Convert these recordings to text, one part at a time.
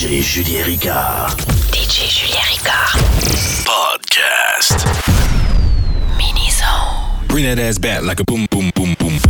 DJ Julien Ricard. DJ Julien Ricard. Podcast. Mini Zone. Bring that ass back like a boom, boom, boom, boom.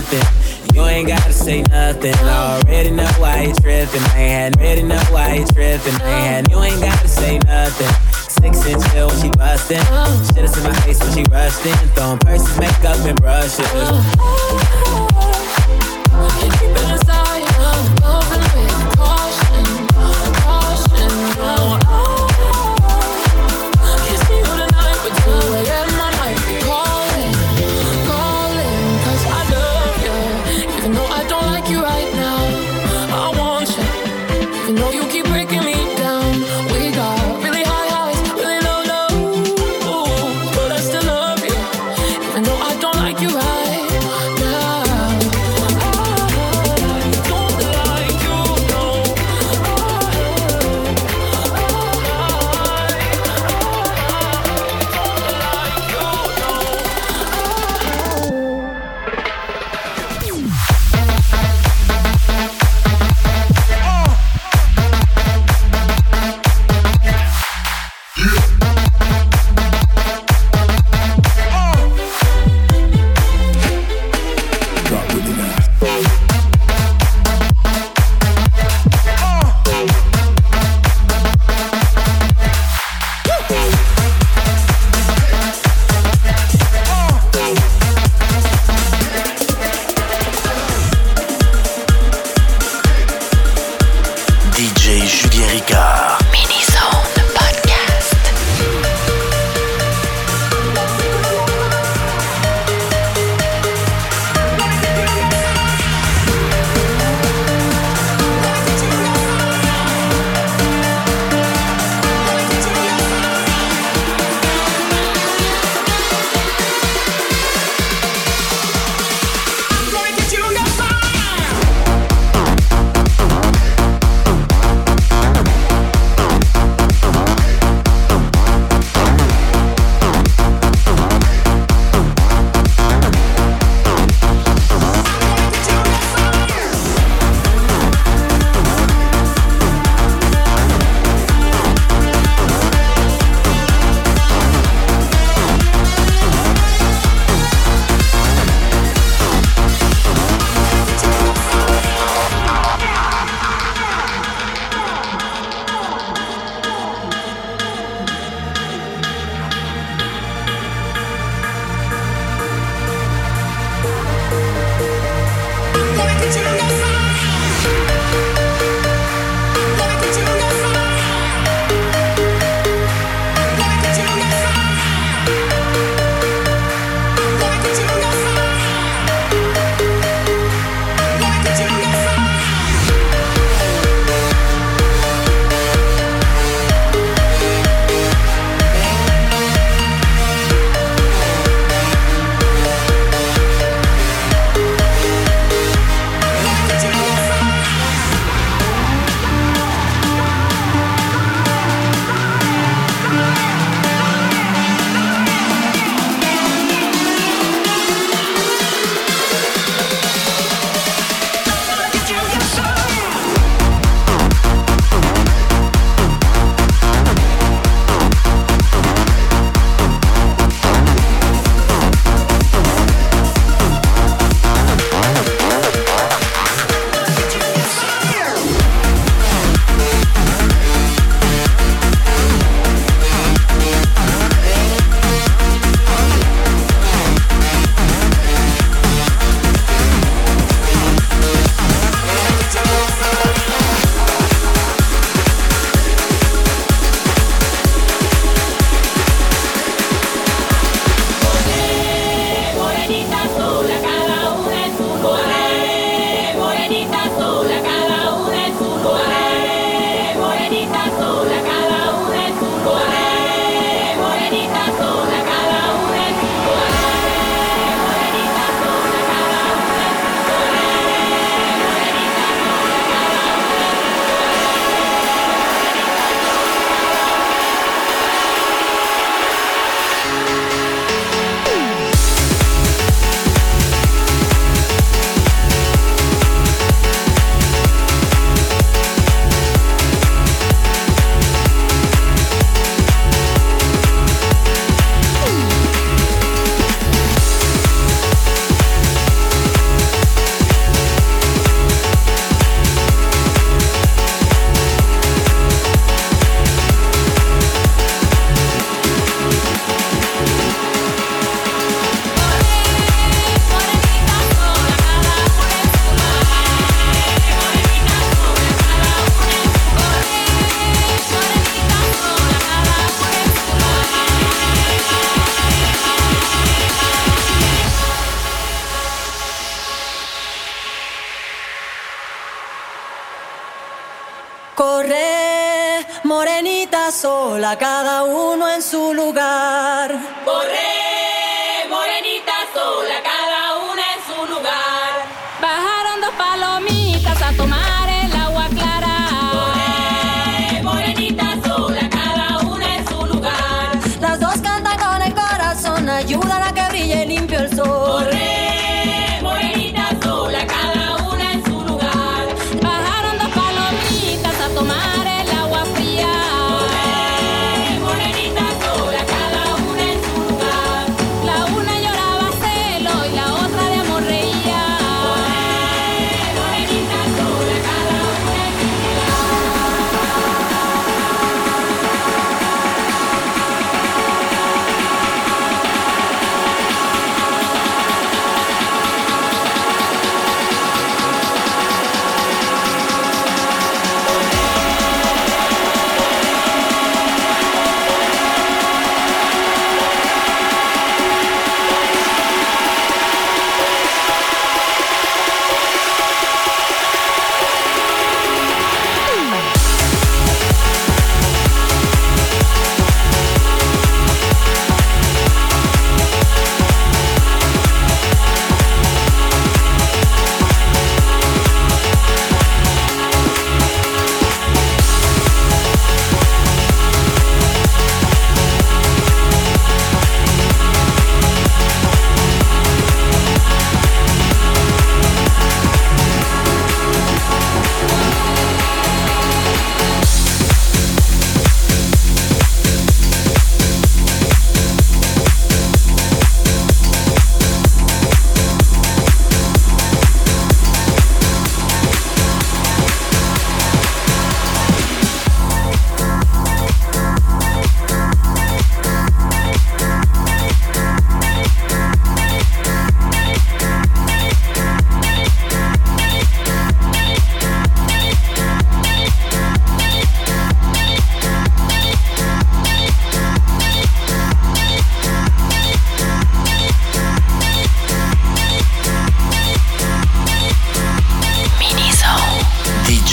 nothing. You ain't gotta say nothing. I already know why you tripping. I ain't had already know why you tripping. I ain't had you ain't gotta say nothing. Six inch heel when she bustin'. Shit is in my face when she rushed in. Throwing purses, makeup, and brushes. En su lugar.